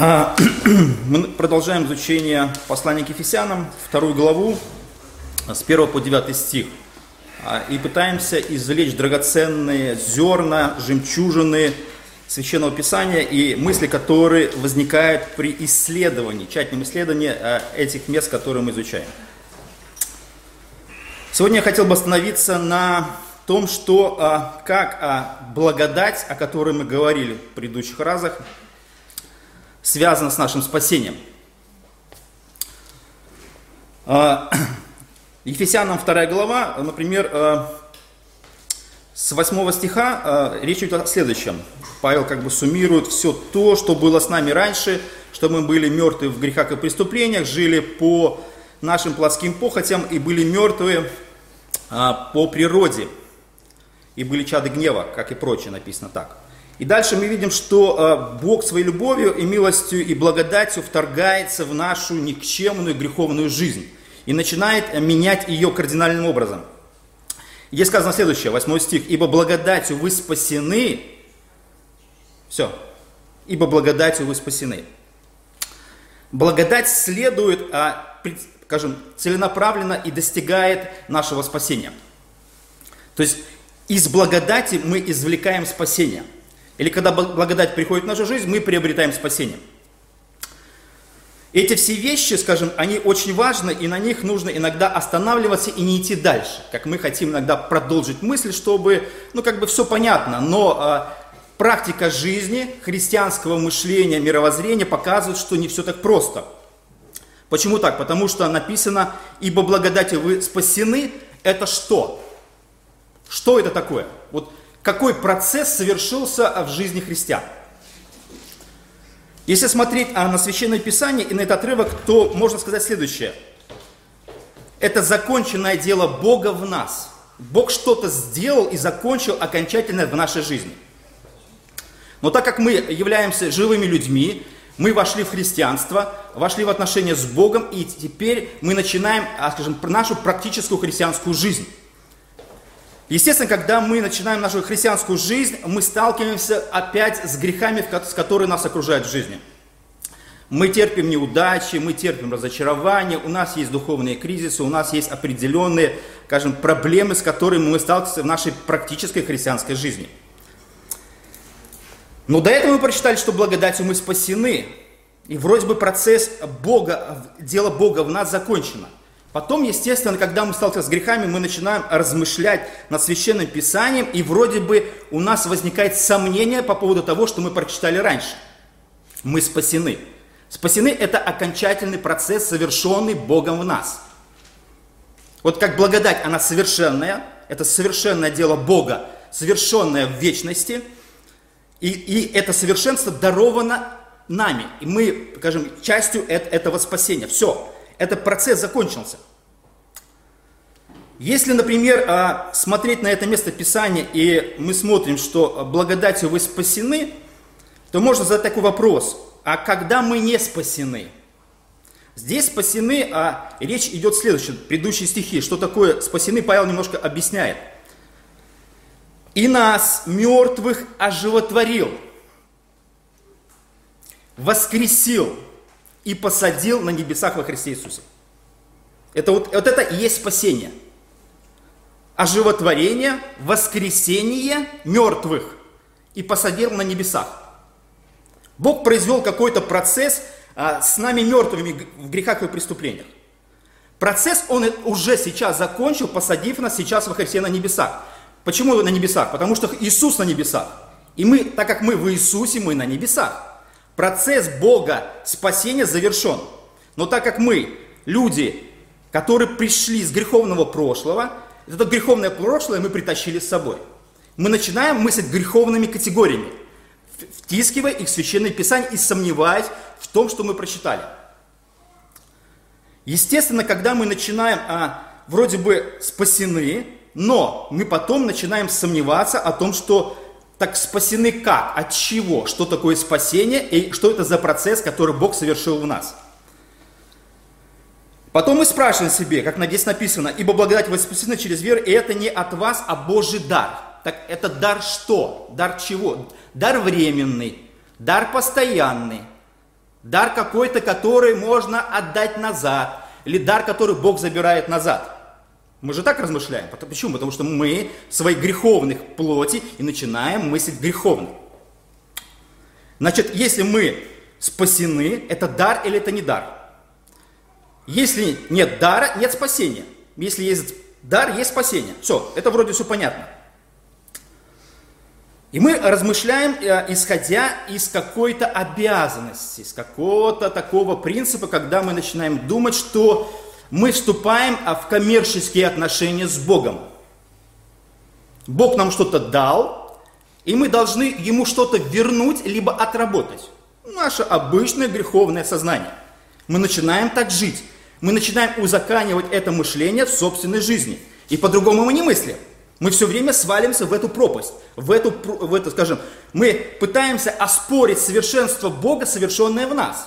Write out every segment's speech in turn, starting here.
А, мы продолжаем изучение послания к Ефесянам, вторую главу, с 1 по 9 стих. А, и пытаемся извлечь драгоценные зерна, жемчужины Священного Писания и мысли, которые возникают при исследовании, тщательном исследовании а, этих мест, которые мы изучаем. Сегодня я хотел бы остановиться на том, что как благодать, о которой мы говорили в предыдущих разах, связано с нашим спасением. А, Ефесянам 2 глава, например, а, с 8 стиха а, речь идет о следующем. Павел как бы суммирует все то, что было с нами раньше, что мы были мертвы в грехах и преступлениях, жили по нашим плотским похотям и были мертвы по природе, и были чады гнева, как и прочее написано так. И дальше мы видим, что э, Бог своей любовью и милостью и благодатью вторгается в нашу никчемную греховную жизнь и начинает менять ее кардинальным образом. Здесь сказано следующее, 8 стих. «Ибо благодатью вы спасены». Все. «Ибо благодатью вы спасены». Благодать следует, а, скажем, целенаправленно и достигает нашего спасения. То есть из благодати мы извлекаем спасение – или когда благодать приходит в нашу жизнь, мы приобретаем спасение. Эти все вещи, скажем, они очень важны, и на них нужно иногда останавливаться и не идти дальше. Как мы хотим иногда продолжить мысль, чтобы, ну, как бы все понятно, но э, практика жизни, христианского мышления, мировоззрения показывает, что не все так просто. Почему так? Потому что написано, ибо благодатью вы спасены, это что? Что это такое? Вот какой процесс совершился в жизни христиан. Если смотреть а, на Священное Писание и на этот отрывок, то можно сказать следующее. Это законченное дело Бога в нас. Бог что-то сделал и закончил окончательно в нашей жизни. Но так как мы являемся живыми людьми, мы вошли в христианство, вошли в отношения с Богом, и теперь мы начинаем, а, скажем, нашу практическую христианскую жизнь. Естественно, когда мы начинаем нашу христианскую жизнь, мы сталкиваемся опять с грехами, с которыми нас окружают в жизни. Мы терпим неудачи, мы терпим разочарования, у нас есть духовные кризисы, у нас есть определенные, скажем, проблемы, с которыми мы сталкиваемся в нашей практической христианской жизни. Но до этого мы прочитали, что благодатью мы спасены. И вроде бы процесс Бога, дело Бога в нас закончено. Потом, естественно, когда мы сталкиваемся с грехами, мы начинаем размышлять над Священным Писанием, и вроде бы у нас возникает сомнение по поводу того, что мы прочитали раньше. Мы спасены. Спасены – это окончательный процесс, совершенный Богом в нас. Вот как благодать, она совершенная, это совершенное дело Бога, совершенное в вечности, и, и это совершенство даровано нами, и мы, скажем, частью этого спасения. Все, этот процесс закончился. Если, например, а, смотреть на это место Писания, и мы смотрим, что благодатью вы спасены, то можно задать такой вопрос, а когда мы не спасены? Здесь спасены, а речь идет в следующем, предыдущие стихи. Что такое спасены, Павел немножко объясняет. «И нас, мертвых, оживотворил, воскресил, и посадил на небесах во Христе Иисусе. Это вот, вот это и есть спасение. Оживотворение, воскресение мертвых и посадил на небесах. Бог произвел какой-то процесс а, с нами мертвыми в грехах и преступлениях. Процесс он уже сейчас закончил, посадив нас сейчас во Христе на небесах. Почему на небесах? Потому что Иисус на небесах. И мы, так как мы в Иисусе, мы на небесах. Процесс Бога спасения завершен. Но так как мы, люди, которые пришли с греховного прошлого, это греховное прошлое мы притащили с собой. Мы начинаем мыслить греховными категориями, втискивая их в Священное Писание и сомневаясь в том, что мы прочитали. Естественно, когда мы начинаем а, вроде бы спасены, но мы потом начинаем сомневаться о том, что так спасены как? От чего? Что такое спасение и что это за процесс, который Бог совершил в нас? Потом мы спрашиваем себе, как здесь написано, ибо благодать вы спасены через веру, и это не от вас, а Божий дар. Так это дар что? Дар чего? Дар временный, дар постоянный, Дар какой-то, который можно отдать назад. Или дар, который Бог забирает назад. Мы же так размышляем. Почему? Потому что мы своей греховных плоти и начинаем мыслить греховно. Значит, если мы спасены, это дар или это не дар? Если нет дара, нет спасения. Если есть дар, есть спасение. Все, это вроде все понятно. И мы размышляем, э, исходя из какой-то обязанности, из какого-то такого принципа, когда мы начинаем думать, что мы вступаем а, в коммерческие отношения с Богом. Бог нам что-то дал, и мы должны ему что-то вернуть, либо отработать. Наше обычное греховное сознание. Мы начинаем так жить. Мы начинаем узаканивать это мышление в собственной жизни. И по-другому мы не мыслим. Мы все время свалимся в эту пропасть, в эту, в эту, скажем, мы пытаемся оспорить совершенство Бога, совершенное в нас.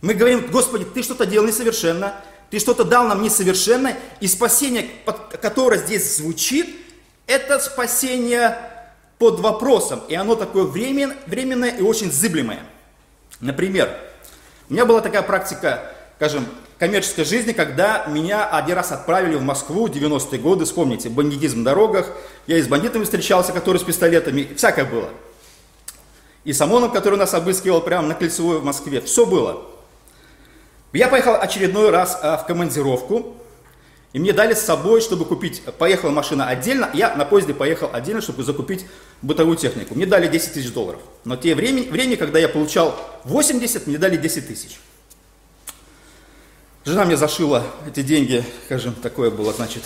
Мы говорим, Господи, Ты что-то делал несовершенно, Ты что-то дал нам несовершенно, и спасение, которое здесь звучит, это спасение под вопросом, и оно такое времен, временное и очень зыблемое. Например, у меня была такая практика, скажем, коммерческой жизни, когда меня один раз отправили в Москву, 90-е годы, вспомните, бандитизм на дорогах, я и с бандитами встречался, которые с пистолетами, всякое было. И с ОМОНом, который нас обыскивал прямо на Кольцевой в Москве, все было. Я поехал очередной раз а, в командировку, и мне дали с собой, чтобы купить, поехала машина отдельно, я на поезде поехал отдельно, чтобы закупить бытовую технику. Мне дали 10 тысяч долларов. Но те время, время, когда я получал 80, мне дали 10 тысяч. Жена мне зашила эти деньги, скажем, такое было, значит,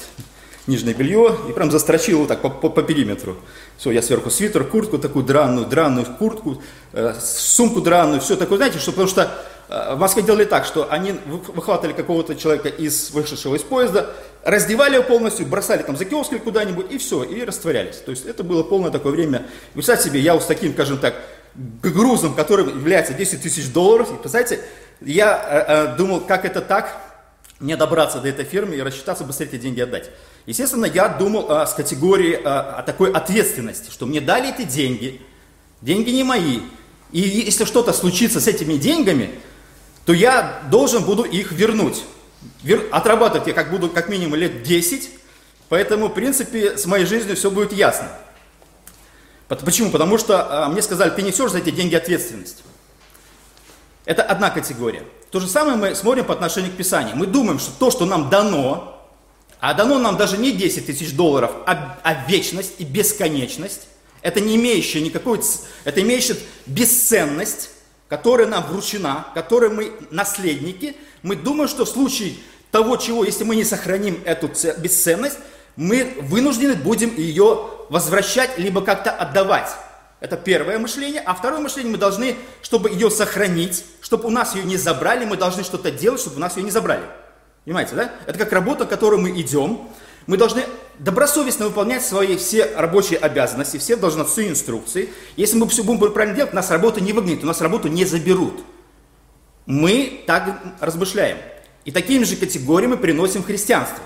нижнее белье, и прям застрочила так по, по, по периметру. Все, я сверху свитер, куртку такую дранную, дранную куртку, э, сумку дранную, все такое, знаете, что, потому что в Москве делали так, что они выхватывали какого-то человека из вышедшего из поезда, раздевали его полностью, бросали там за киоск или куда-нибудь, и все, и растворялись. То есть это было полное такое время. Представьте себе, я вот с таким, скажем так, грузом, который является 10 тысяч долларов, и, представляете, я э, э, думал, как это так, мне добраться до этой фирмы и рассчитаться, быстрее эти деньги отдать. Естественно, я думал э, с категории э, о такой ответственности, что мне дали эти деньги, деньги не мои, и если что-то случится с этими деньгами, то я должен буду их вернуть. Вер... Отрабатывать я как буду как минимум лет 10, поэтому, в принципе, с моей жизнью все будет ясно. Почему? Потому что э, мне сказали, ты несешь за эти деньги ответственность. Это одна категория. То же самое мы смотрим по отношению к Писанию. Мы думаем, что то, что нам дано, а дано нам даже не 10 тысяч долларов, а, а вечность и бесконечность, это не имеющее никакой, это имеющее бесценность, которая нам вручена, которой мы наследники, мы думаем, что в случае того, чего, если мы не сохраним эту бесценность, мы вынуждены будем ее возвращать, либо как-то отдавать. Это первое мышление. А второе мышление, мы должны, чтобы ее сохранить, чтобы у нас ее не забрали, мы должны что-то делать, чтобы у нас ее не забрали. Понимаете, да? Это как работа, в которую мы идем. Мы должны добросовестно выполнять свои все рабочие обязанности, все должностные инструкции. Если мы все будем правильно делать, нас работа не выгонит, у нас работу не заберут. Мы так размышляем. И такими же категориями приносим христианство.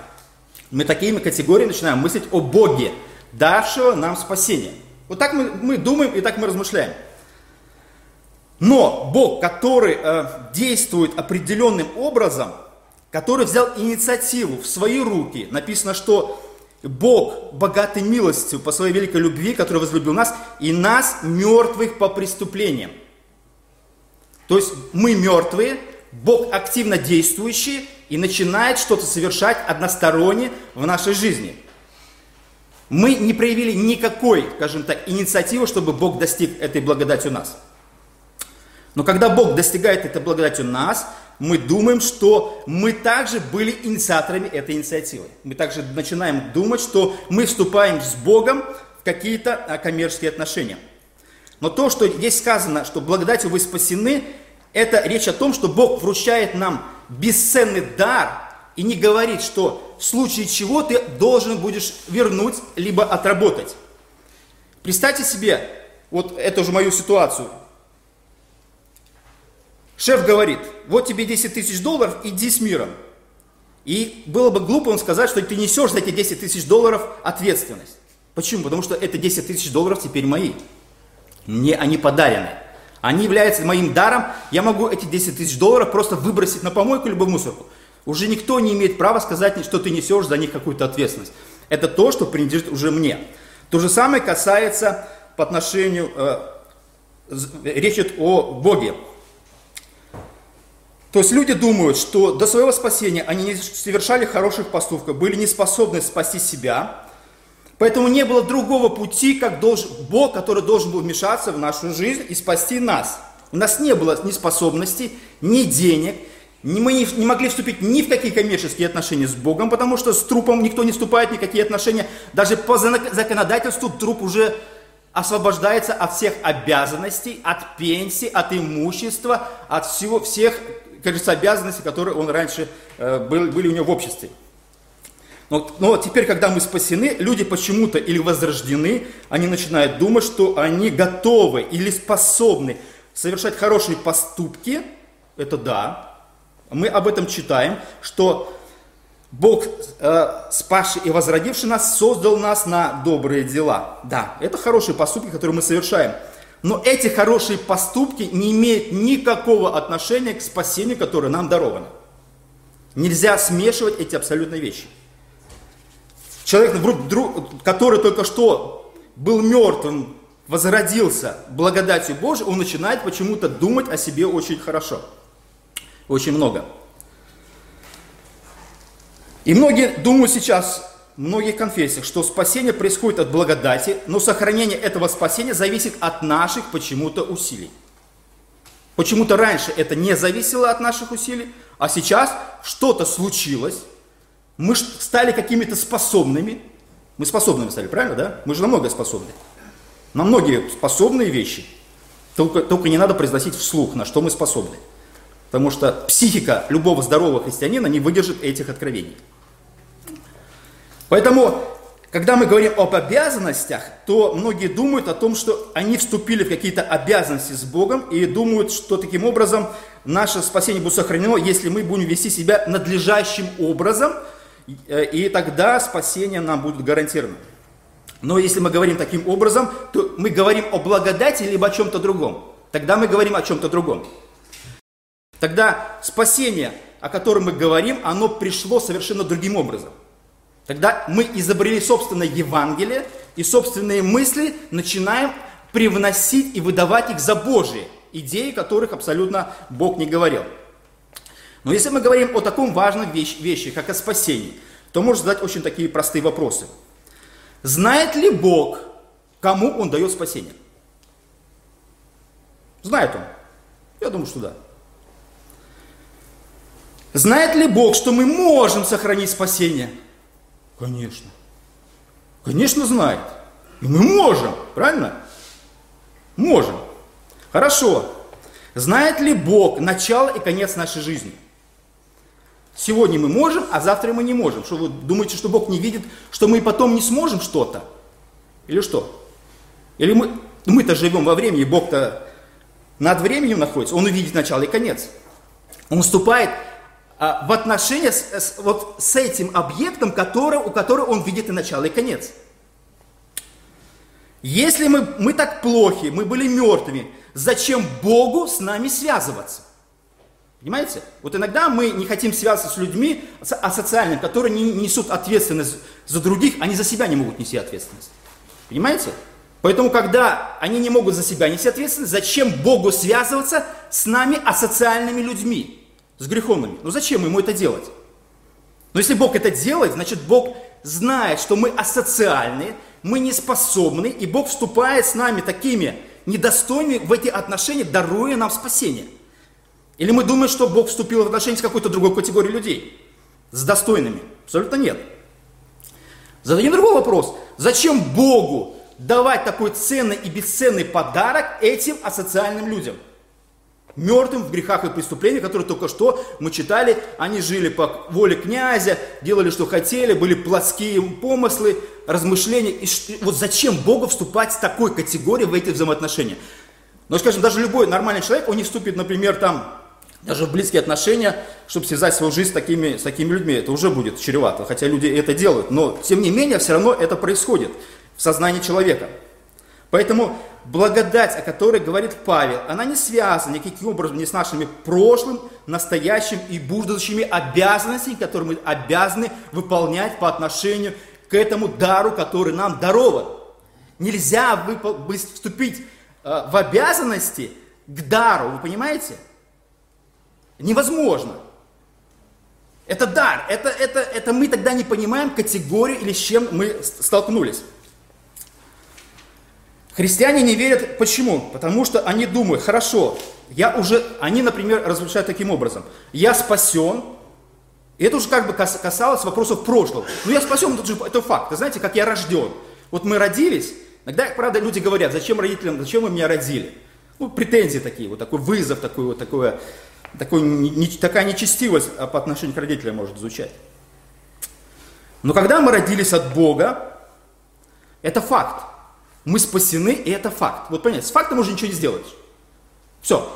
Мы такими категориями начинаем мыслить о Боге, давшего нам спасение. Вот так мы, мы думаем и так мы размышляем. Но Бог, который э, действует определенным образом, который взял инициативу в свои руки, написано, что Бог богатый милостью по своей великой любви, который возлюбил нас, и нас мертвых по преступлениям. То есть мы мертвые, Бог активно действующий и начинает что-то совершать односторонне в нашей жизни. Мы не проявили никакой, скажем так, инициативы, чтобы Бог достиг этой благодати у нас. Но когда Бог достигает этой благодати у нас, мы думаем, что мы также были инициаторами этой инициативы. Мы также начинаем думать, что мы вступаем с Богом в какие-то а, коммерческие отношения. Но то, что здесь сказано, что благодатью вы спасены, это речь о том, что Бог вручает нам бесценный дар и не говорит, что в случае чего ты должен будешь вернуть, либо отработать. Представьте себе вот эту же мою ситуацию. Шеф говорит, вот тебе 10 тысяч долларов, иди с миром. И было бы глупо он сказать, что ты несешь за эти 10 тысяч долларов ответственность. Почему? Потому что это 10 тысяч долларов теперь мои. Мне они подарены. Они являются моим даром. Я могу эти 10 тысяч долларов просто выбросить на помойку либо мусорку. Уже никто не имеет права сказать, что ты несешь за них какую-то ответственность. Это то, что принадлежит уже мне. То же самое касается по отношению, э, речь идет о Боге. То есть люди думают, что до своего спасения они не совершали хороших поступков, были не способны спасти себя, поэтому не было другого пути, как должен, Бог, который должен был вмешаться в нашу жизнь и спасти нас. У нас не было ни способностей, ни денег, ни мы не, не могли вступить ни в какие коммерческие отношения с Богом, потому что с трупом никто не вступает никакие отношения. Даже по законодательству труп уже освобождается от всех обязанностей, от пенсии, от имущества, от всего, всех кажется, обязанности, которые он раньше э, был, были у него в обществе. Но, но теперь, когда мы спасены, люди почему-то или возрождены, они начинают думать, что они готовы или способны совершать хорошие поступки. Это да. Мы об этом читаем, что Бог, э, спасший и возродивший нас, создал нас на добрые дела. Да, это хорошие поступки, которые мы совершаем. Но эти хорошие поступки не имеют никакого отношения к спасению, которое нам даровано. Нельзя смешивать эти абсолютные вещи. Человек, который только что был мертвым, возродился благодатью Божией, он начинает почему-то думать о себе очень хорошо. Очень много. И многие думают сейчас, многих конфессиях, что спасение происходит от благодати, но сохранение этого спасения зависит от наших почему-то усилий. Почему-то раньше это не зависело от наших усилий, а сейчас что-то случилось, мы стали какими-то способными. Мы способными стали, правильно, да? Мы же на многое способны. На многие способные вещи. Только, только не надо произносить вслух, на что мы способны. Потому что психика любого здорового христианина не выдержит этих откровений. Поэтому, когда мы говорим об обязанностях, то многие думают о том, что они вступили в какие-то обязанности с Богом и думают, что таким образом наше спасение будет сохранено, если мы будем вести себя надлежащим образом, и тогда спасение нам будет гарантировано. Но если мы говорим таким образом, то мы говорим о благодати либо о чем-то другом. Тогда мы говорим о чем-то другом. Тогда спасение, о котором мы говорим, оно пришло совершенно другим образом. Тогда мы изобрели собственное Евангелие и собственные мысли начинаем привносить и выдавать их за Божие, идеи которых абсолютно Бог не говорил. Но если мы говорим о таком важном вещи, вещи как о спасении, то можно задать очень такие простые вопросы. Знает ли Бог, кому Он дает спасение? Знает Он? Я думаю, что да. Знает ли Бог, что мы можем сохранить спасение? Конечно. Конечно знает. И мы можем, правильно? Можем. Хорошо. Знает ли Бог начало и конец нашей жизни? Сегодня мы можем, а завтра мы не можем. Что вы думаете, что Бог не видит, что мы потом не сможем что-то? Или что? Или мы, мы-то живем во времени, Бог-то над временем находится, Он увидит начало и конец. Он вступает в отношения с, с, вот с этим объектом, который, у которого он видит и начало, и конец. Если мы, мы так плохи, мы были мертвыми, зачем Богу с нами связываться? Понимаете? Вот иногда мы не хотим связываться с людьми асоциальными, которые не несут ответственность за других, они за себя не могут нести ответственность. Понимаете? Поэтому, когда они не могут за себя нести ответственность, зачем Богу связываться с нами асоциальными людьми? С греховными. Ну зачем ему это делать? Но если Бог это делает, значит Бог знает, что мы асоциальные, мы не способны, и Бог вступает с нами такими недостойными в эти отношения, даруя нам спасение. Или мы думаем, что Бог вступил в отношения с какой-то другой категорией людей, с достойными? Абсолютно нет. Зададим другой вопрос. Зачем Богу давать такой ценный и бесценный подарок этим асоциальным людям – мертвым в грехах и преступлениях, которые только что мы читали, они жили по воле князя, делали, что хотели, были плотские помыслы, размышления. И вот зачем Богу вступать с такой категорией в эти взаимоотношения? Но, скажем, даже любой нормальный человек, он не вступит, например, там, даже в близкие отношения, чтобы связать свою жизнь с такими, с такими людьми. Это уже будет чревато, хотя люди это делают. Но, тем не менее, все равно это происходит в сознании человека. Поэтому благодать, о которой говорит Павел, она не связана никаким образом не с нашими прошлым, настоящим и будущими обязанностями, которые мы обязаны выполнять по отношению к этому дару, который нам дарован. Нельзя вступить э, в обязанности к дару, вы понимаете? Невозможно. Это дар, это, это, это мы тогда не понимаем категорию или с чем мы столкнулись. Христиане не верят, почему? Потому что они думают, хорошо, я уже, они, например, размышляют таким образом, я спасен, и это уже как бы касалось вопросов прошлого. Но я спасен, это же это факт, Вы знаете, как я рожден. Вот мы родились, иногда, правда, люди говорят, зачем родителям, зачем вы меня родили? Ну, претензии такие, вот такой вызов, такой, вот такое, такой, не, такая нечестивость а, по отношению к родителям может звучать. Но когда мы родились от Бога, это факт. Мы спасены, и это факт. Вот понять, с фактом уже ничего не сделаешь. Все.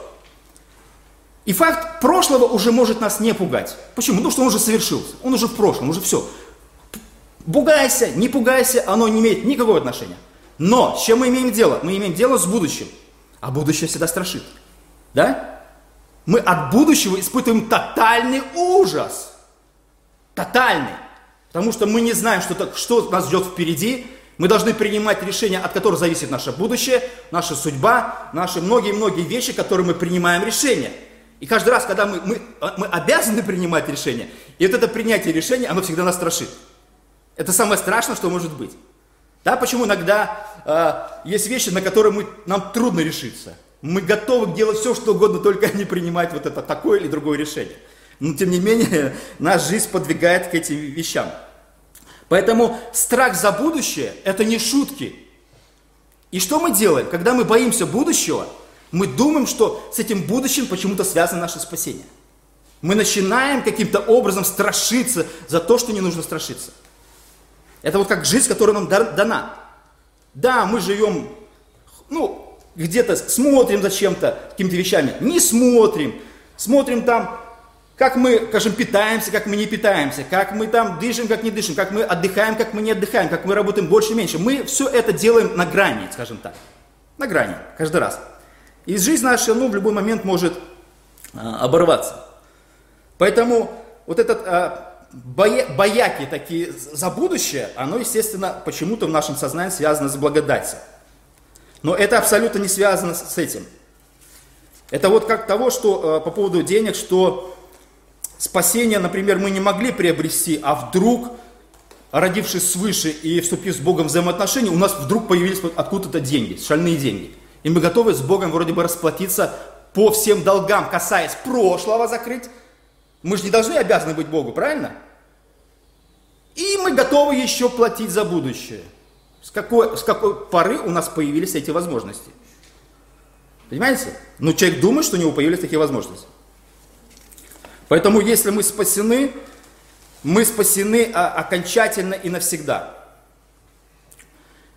И факт прошлого уже может нас не пугать. Почему? Потому что он уже совершился. Он уже в прошлом, уже все. Пугайся, не пугайся, оно не имеет никакого отношения. Но с чем мы имеем дело? Мы имеем дело с будущим. А будущее всегда страшит. Да? Мы от будущего испытываем тотальный ужас. Тотальный. Потому что мы не знаем, что, что нас ждет впереди, мы должны принимать решения, от которых зависит наше будущее, наша судьба, наши многие-многие вещи, которые мы принимаем решения. И каждый раз, когда мы, мы, мы обязаны принимать решения, и вот это принятие решения, оно всегда нас страшит. Это самое страшное, что может быть. Да, почему иногда э, есть вещи, на которые мы, нам трудно решиться. Мы готовы делать все, что угодно, только не принимать вот это такое или другое решение. Но тем не менее, наша жизнь подвигает к этим вещам. Поэтому страх за будущее – это не шутки. И что мы делаем? Когда мы боимся будущего, мы думаем, что с этим будущим почему-то связано наше спасение. Мы начинаем каким-то образом страшиться за то, что не нужно страшиться. Это вот как жизнь, которая нам дана. Да, мы живем, ну, где-то смотрим за чем-то, какими-то вещами. Не смотрим. Смотрим там как мы, скажем, питаемся, как мы не питаемся, как мы там дышим, как не дышим, как мы отдыхаем, как мы не отдыхаем, как мы работаем больше, меньше. Мы все это делаем на грани, скажем так. На грани, каждый раз. И жизнь наша, ну, в любой момент может а, оборваться. Поэтому вот этот а, боя, бояки такие за будущее, оно, естественно, почему-то в нашем сознании связано с благодатью. Но это абсолютно не связано с этим. Это вот как того, что а, по поводу денег, что Спасение, например, мы не могли приобрести, а вдруг, родившись свыше и вступив с Богом в взаимоотношения, у нас вдруг появились откуда-то деньги, шальные деньги. И мы готовы с Богом вроде бы расплатиться по всем долгам, касаясь прошлого закрыть. Мы же не должны обязаны быть Богу, правильно? И мы готовы еще платить за будущее. С какой, с какой поры у нас появились эти возможности? Понимаете? Но человек думает, что у него появились такие возможности. Поэтому если мы спасены, мы спасены а, окончательно и навсегда.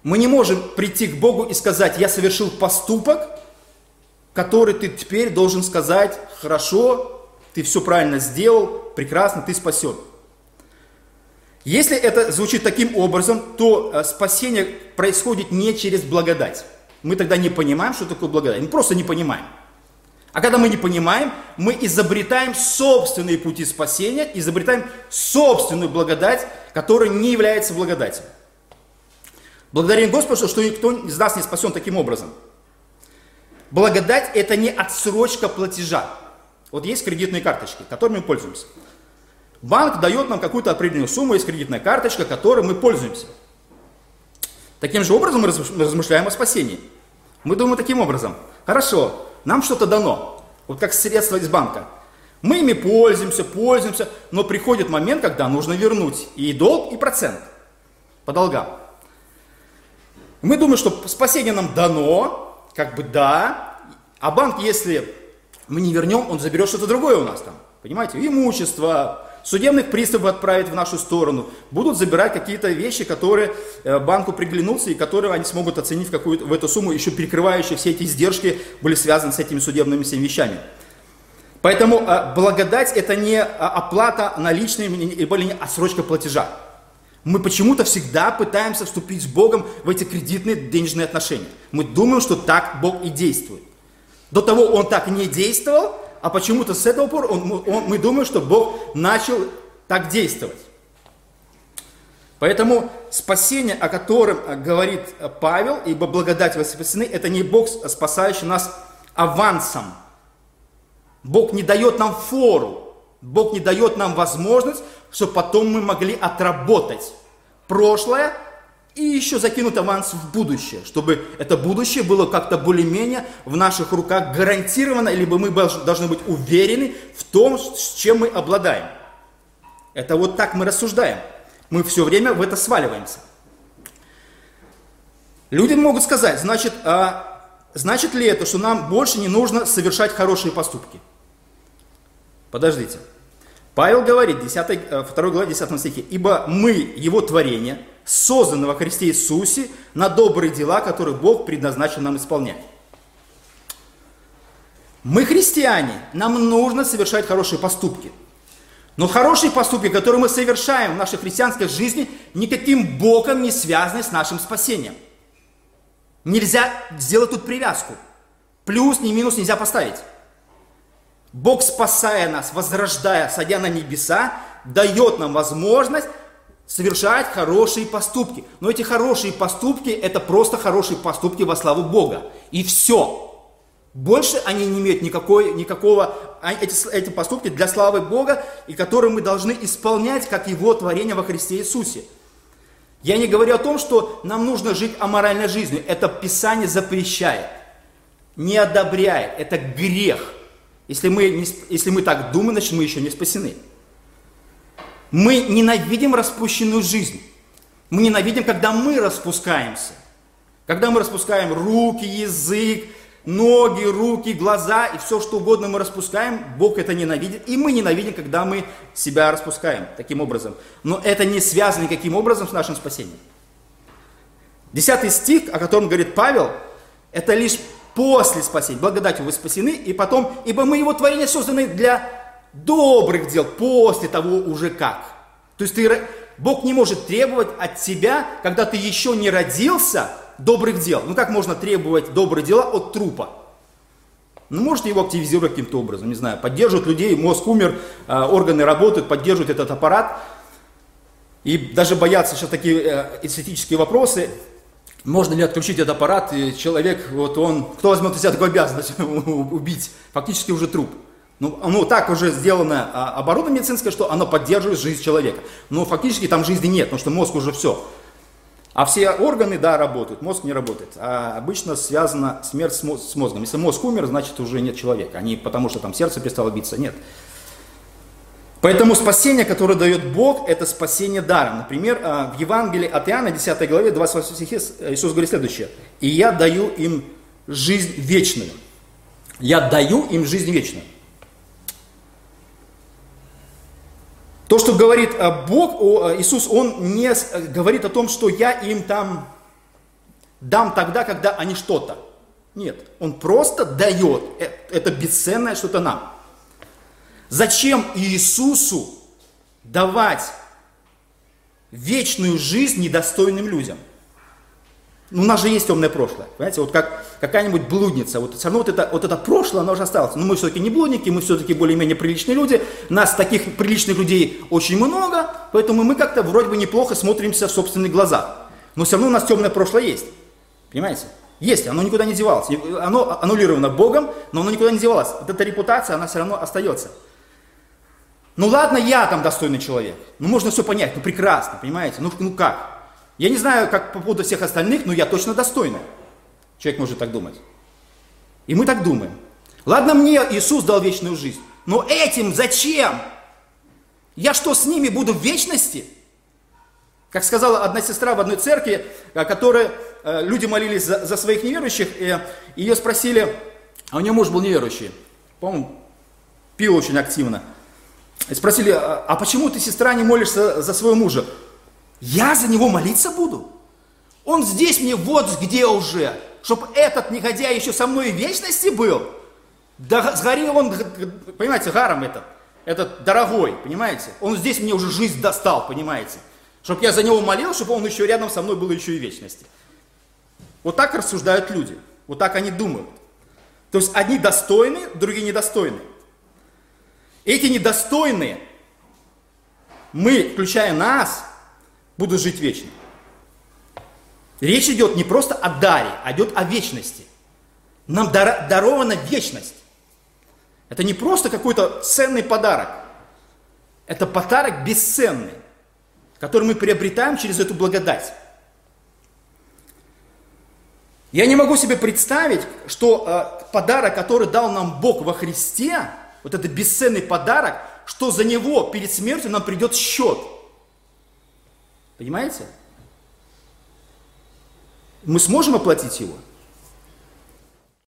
Мы не можем прийти к Богу и сказать, я совершил поступок, который ты теперь должен сказать, хорошо, ты все правильно сделал, прекрасно, ты спасен. Если это звучит таким образом, то а, спасение происходит не через благодать. Мы тогда не понимаем, что такое благодать. Мы просто не понимаем. А когда мы не понимаем, мы изобретаем собственные пути спасения, изобретаем собственную благодать, которая не является благодатью. Благодарим Господу, что никто из нас не спасен таким образом. Благодать – это не отсрочка платежа. Вот есть кредитные карточки, которыми мы пользуемся. Банк дает нам какую-то определенную сумму, есть кредитная карточка, которой мы пользуемся. Таким же образом мы размышляем о спасении. Мы думаем таким образом. Хорошо, нам что-то дано, вот как средство из банка. Мы ими пользуемся, пользуемся, но приходит момент, когда нужно вернуть и долг, и процент по долгам. Мы думаем, что спасение нам дано, как бы да, а банк, если мы не вернем, он заберет что-то другое у нас там. Понимаете, имущество, судебных приставов отправить в нашу сторону, будут забирать какие-то вещи, которые э, банку приглянутся и которые они смогут оценить в, какую в эту сумму, еще перекрывающие все эти издержки были связаны с этими судебными всеми вещами. Поэтому э, благодать это не э, оплата наличными, либо не отсрочка платежа. Мы почему-то всегда пытаемся вступить с Богом в эти кредитные денежные отношения. Мы думаем, что так Бог и действует. До того Он так не действовал, а почему-то с этого пор он, он, мы думаем, что Бог начал так действовать. Поэтому спасение, о котором говорит Павел, ибо благодать вы спасены, это не Бог, спасающий нас авансом. Бог не дает нам фору, Бог не дает нам возможность, чтобы потом мы могли отработать прошлое и еще закинуть аванс в будущее, чтобы это будущее было как-то более-менее в наших руках гарантировано, либо мы должны быть уверены в том, с чем мы обладаем. Это вот так мы рассуждаем. Мы все время в это сваливаемся. Люди могут сказать, значит, а, значит ли это, что нам больше не нужно совершать хорошие поступки? Подождите. Павел говорит, 10, 2 глава 10 стихе, «Ибо мы, Его творение, созданы во Христе Иисусе на добрые дела, которые Бог предназначил нам исполнять». Мы христиане, нам нужно совершать хорошие поступки. Но хорошие поступки, которые мы совершаем в нашей христианской жизни, никаким боком не связаны с нашим спасением. Нельзя сделать тут привязку. Плюс, ни минус нельзя поставить. Бог, спасая нас, возрождая, садя на небеса, дает нам возможность совершать хорошие поступки. Но эти хорошие поступки, это просто хорошие поступки во славу Бога. И все. Больше они не имеют никакой, никакого, а эти, эти поступки для славы Бога, и которые мы должны исполнять, как Его творение во Христе Иисусе. Я не говорю о том, что нам нужно жить аморальной жизнью. Это Писание запрещает, не одобряет. Это грех – если мы, если мы так думаем, значит мы еще не спасены. Мы ненавидим распущенную жизнь. Мы ненавидим, когда мы распускаемся. Когда мы распускаем руки, язык, ноги, руки, глаза и все, что угодно мы распускаем, Бог это ненавидит. И мы ненавидим, когда мы себя распускаем таким образом. Но это не связано никаким образом с нашим спасением. Десятый стих, о котором говорит Павел, это лишь после спасения. Благодатью вы спасены, и потом, ибо мы его творение созданы для добрых дел, после того уже как. То есть ты, Бог не может требовать от тебя, когда ты еще не родился, добрых дел. Ну как можно требовать добрые дела от трупа? Ну, можете его активизировать каким-то образом, не знаю, поддерживают людей, мозг умер, а, органы работают, поддерживают этот аппарат. И даже боятся сейчас такие э, эстетические вопросы, можно ли отключить этот аппарат, и человек, вот он, кто возьмет на себя такую обязанность убить, фактически уже труп. Ну, ну, так уже сделано а, оборудование медицинское, что оно поддерживает жизнь человека. Но фактически там жизни нет, потому что мозг уже все. А все органы, да, работают, мозг не работает. А обычно связана смерть с мозгом. Если мозг умер, значит уже нет человека. А не потому, что там сердце перестало биться, нет. Поэтому спасение, которое дает Бог, это спасение даром. Например, а, в Евангелии от Иоанна, 10 главе, 28 стихе, Иисус говорит следующее. «И я даю им жизнь вечную». Я даю им жизнь вечную. То, что говорит а, Бог, а, Иисус, Он не говорит о том, что я им там дам тогда, когда они что-то. Нет, Он просто дает. Э, это бесценное что-то нам. Зачем Иисусу давать вечную жизнь недостойным людям? Ну, у нас же есть темное прошлое, понимаете, вот как какая-нибудь блудница, вот все равно вот это, вот это прошлое, оно уже осталось. Но мы все-таки не блудники, мы все-таки более-менее приличные люди, нас таких приличных людей очень много, поэтому мы как-то вроде бы неплохо смотримся в собственных глазах. Но все равно у нас темное прошлое есть, понимаете? Есть, оно никуда не девалось. Оно аннулировано Богом, но оно никуда не девалось. Вот эта репутация, она все равно остается. Ну ладно, я там достойный человек. Ну можно все понять, ну прекрасно, понимаете? Ну, ну как? Я не знаю, как по поводу всех остальных, но я точно достойный. Человек может так думать. И мы так думаем. Ладно, мне Иисус дал вечную жизнь, но этим зачем? Я что, с ними буду в вечности? Как сказала одна сестра в одной церкви, которой э, люди молились за, за своих неверующих, и ее спросили, а у нее муж был неверующий, по-моему, пил очень активно. И спросили, а, а почему ты, сестра, не молишься за своего мужа? Я за него молиться буду? Он здесь мне вот где уже, чтобы этот негодяй еще со мной в вечности был. Да сгори он, понимаете, гаром этот, этот дорогой, понимаете? Он здесь мне уже жизнь достал, понимаете? Чтобы я за него молил, чтобы он еще рядом со мной был еще и в вечности. Вот так рассуждают люди. Вот так они думают. То есть одни достойны, другие недостойны. Эти недостойные, мы, включая нас, будут жить вечно. Речь идет не просто о даре, а идет о вечности. Нам дарована вечность. Это не просто какой-то ценный подарок. Это подарок бесценный, который мы приобретаем через эту благодать. Я не могу себе представить, что э, подарок, который дал нам Бог во Христе, вот это бесценный подарок, что за него перед смертью нам придет счет. Понимаете? Мы сможем оплатить его?